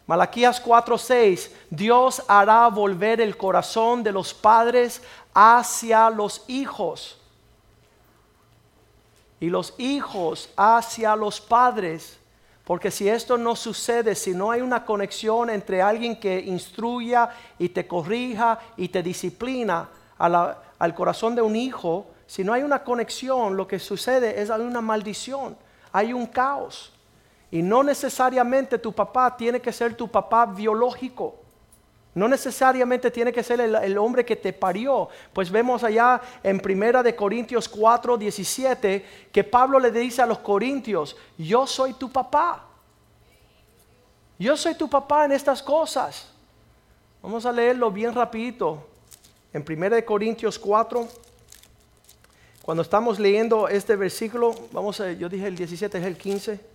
Malaquías 4:6, Dios hará volver el corazón de los padres hacia los hijos y los hijos hacia los padres. Porque si esto no sucede, si no hay una conexión entre alguien que instruya y te corrija y te disciplina al corazón de un hijo, si no hay una conexión, lo que sucede es una maldición, hay un caos. Y no necesariamente tu papá tiene que ser tu papá biológico. No necesariamente tiene que ser el, hombre que te parió. Pues vemos allá en Primera de Corintios 4, 17 que Pablo le dice a los corintios, yo soy tu papá. Yo soy tu papá en estas cosas. Vamos a leerlo bien rapidito. En Primera de Corintios 4, cuando estamos leyendo este versículo, vamos a, yo dije el 17 es el 15.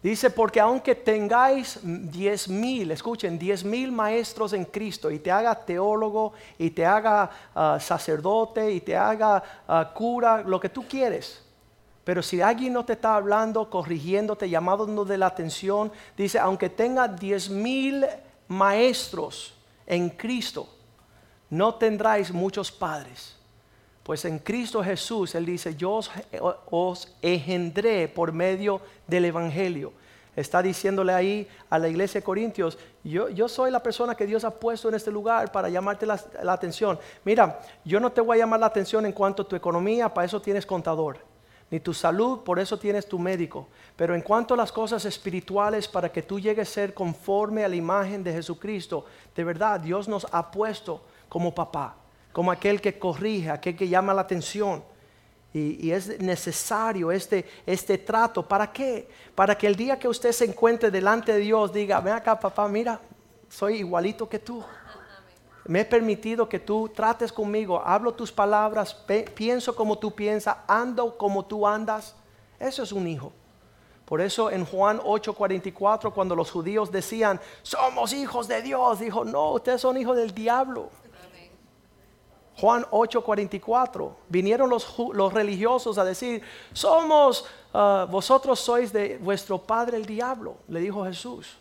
Dice, porque aunque tengáis diez mil, escuchen, diez mil maestros en Cristo y te haga teólogo y te haga ah, sacerdote y te haga ah, cura, lo que tú quieres. Pero si alguien no te está hablando, corrigiéndote, llamándote la atención, dice, aunque tenga diez mil maestros en Cristo, no tendráis muchos padres. Pues en Cristo Jesús, Él dice, yo os, engendré por medio del Evangelio. Está diciéndole ahí a la iglesia de Corintios, yo, yo soy la persona que Dios ha puesto en este lugar para llamarte la, la atención. Mira, yo no te voy a llamar la atención en cuanto a tu economía, para eso tienes contador ni tu salud, por eso tienes tu médico. Pero en cuanto a las cosas espirituales, para que tú llegues a ser conforme a la imagen de Jesucristo, de verdad Dios nos ha puesto como papá como aquel que corrige, aquel que llama la atención. Y, es necesario este, este trato. ¿Para qué? Para que el día que usted se encuentre delante de Dios diga, ven acá papá, mira, soy igualito que tú. Me he permitido que tú trates conmigo, hablo tus palabras, pienso como tú piensas, ando como tú andas. Eso es un hijo. Por eso en Juan 8:44, cuando los judíos decían, somos hijos de Dios, dijo, no, ustedes son hijos del diablo. Juan 8:44. Vinieron los, los, religiosos a decir, somos, ah, vosotros sois de vuestro padre el diablo, le dijo Jesús.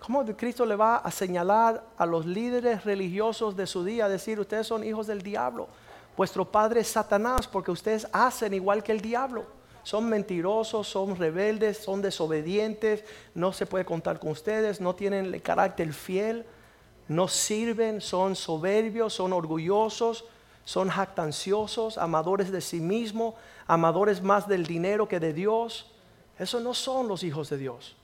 ¿Cómo Cristo le va a señalar a los líderes religiosos de su día, a decir, ustedes son hijos del diablo? Vuestro padre es Satanás porque ustedes hacen igual que el diablo. Son mentirosos, son rebeldes, son desobedientes, no se puede contar con ustedes, no tienen el carácter fiel no sirven, son soberbios, son orgullosos, son jactanciosos, amadores de sí mismo, amadores más del dinero que de Dios. Esos no son los hijos de Dios.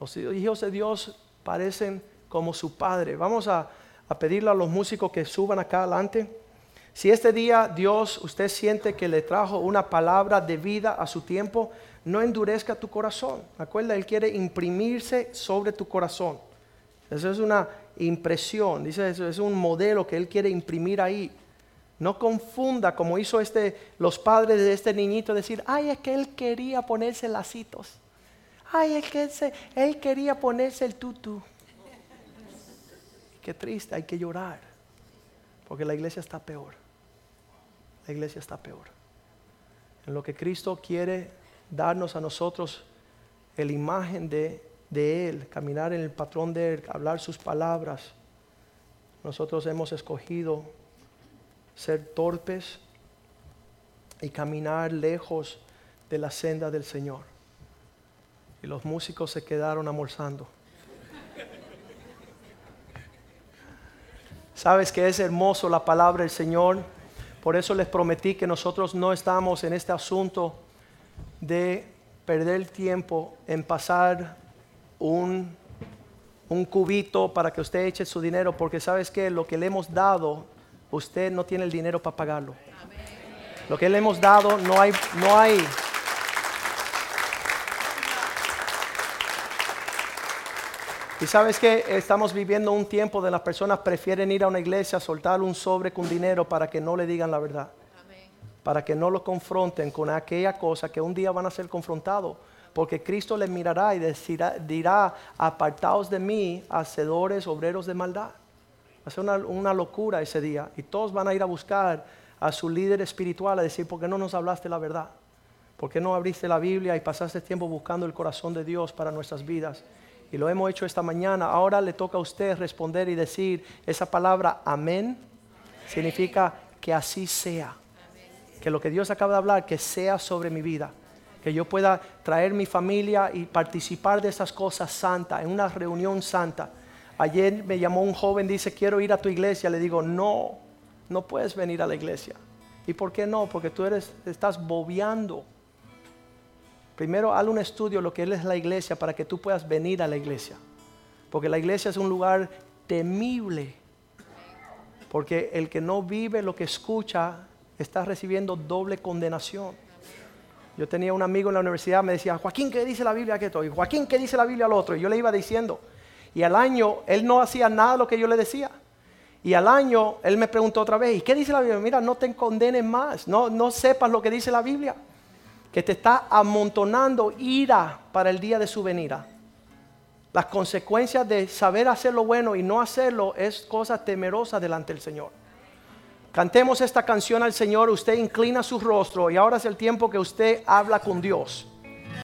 Los hijos de Dios parecen como su padre. Vamos a, pedirle a los músicos que suban acá adelante. Si este día Dios, usted siente que le trajo una palabra de vida a su tiempo, no endurezca tu corazón. Acuerda, Él quiere imprimirse sobre tu corazón. Eso es una impresión, dice eso, es un modelo que él quiere imprimir ahí. No confunda como hizo este, los padres de este niñito decir, ay, es que él quería ponerse lacitos. Ay, es que él quería ponerse el tutu. Qué triste, hay que llorar. Porque la iglesia está peor. La iglesia está peor. En lo que Cristo quiere darnos a nosotros la imagen de de Él, caminar en el patrón de Él, hablar sus palabras. Nosotros hemos escogido ser torpes y caminar lejos de la senda del Señor. Y los músicos se quedaron almorzando. Sabes que es hermoso la palabra del Señor. Por eso les prometí que nosotros no estamos en este asunto de perder tiempo en pasar un, cubito para que usted eche su dinero, porque sabes que lo que le hemos dado, usted no tiene el dinero para pagarlo. Lo que le hemos dado, no hay, no hay. Y sabes que estamos viviendo un tiempo de las personas prefieren ir a una iglesia, soltar un sobre con dinero para que no le digan la verdad. Para que no lo confronten con aquella cosa que un día van a ser confrontados. Porque Cristo les mirará y dirá, apartaos de mí, hacedores, obreros de maldad. Va a ser una, una locura ese día. Y todos van a ir a buscar a su líder espiritual a decir, ¿por qué no nos hablaste la verdad? ¿Por qué no abriste la Biblia y pasaste tiempo buscando el corazón de Dios para nuestras vidas? Y lo hemos hecho esta mañana. Ahora le toca a usted responder y decir esa palabra amén. Significa que así sea. Que lo que Dios acaba de hablar, que sea sobre mi vida. Que yo pueda traer mi familia y participar de esas cosas santas, en una reunión santa. Ayer me llamó un joven, dice, quiero ir a tu iglesia. Le digo, no, no puedes venir a la iglesia. ¿Y por qué no? Porque tú eres, estás bobeando. Primero, haz un estudio lo que es la iglesia para que tú puedas venir a la iglesia. Porque la iglesia es un lugar temible. Porque el que no vive lo que escucha está recibiendo doble condenación. Yo tenía un amigo en la universidad, me decía, Joaquín, ¿qué dice la Biblia que estoy? Joaquín, ¿qué dice la Biblia al otro? Y yo le iba diciendo. Y al año él no hacía nada de lo que yo le decía. Y al año él me preguntó otra vez, ¿y qué dice la Biblia? Mira, no te condenes más, no, no sepas lo que dice la Biblia que te está amontonando ira para el día de su venida. Las consecuencias de saber hacer lo bueno y no hacerlo es cosa temerosa delante del Señor. Cantemos esta canción al Señor, usted inclina su rostro y ahora es el tiempo que usted habla con Dios.